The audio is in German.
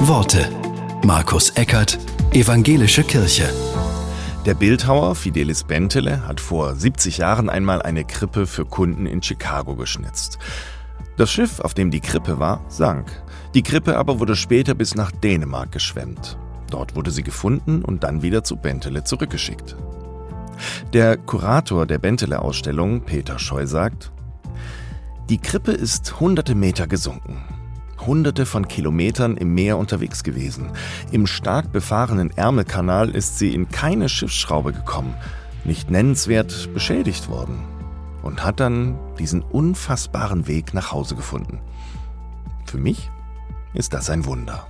Worte. Markus Eckert, Evangelische Kirche. Der Bildhauer Fidelis Bentele hat vor 70 Jahren einmal eine Krippe für Kunden in Chicago geschnitzt. Das Schiff, auf dem die Krippe war, sank. Die Krippe aber wurde später bis nach Dänemark geschwemmt. Dort wurde sie gefunden und dann wieder zu Bentele zurückgeschickt. Der Kurator der Bentele-Ausstellung, Peter Scheu, sagt, die Krippe ist hunderte Meter gesunken hunderte von Kilometern im Meer unterwegs gewesen. Im stark befahrenen Ärmelkanal ist sie in keine Schiffsschraube gekommen, nicht nennenswert beschädigt worden und hat dann diesen unfassbaren Weg nach Hause gefunden. Für mich ist das ein Wunder.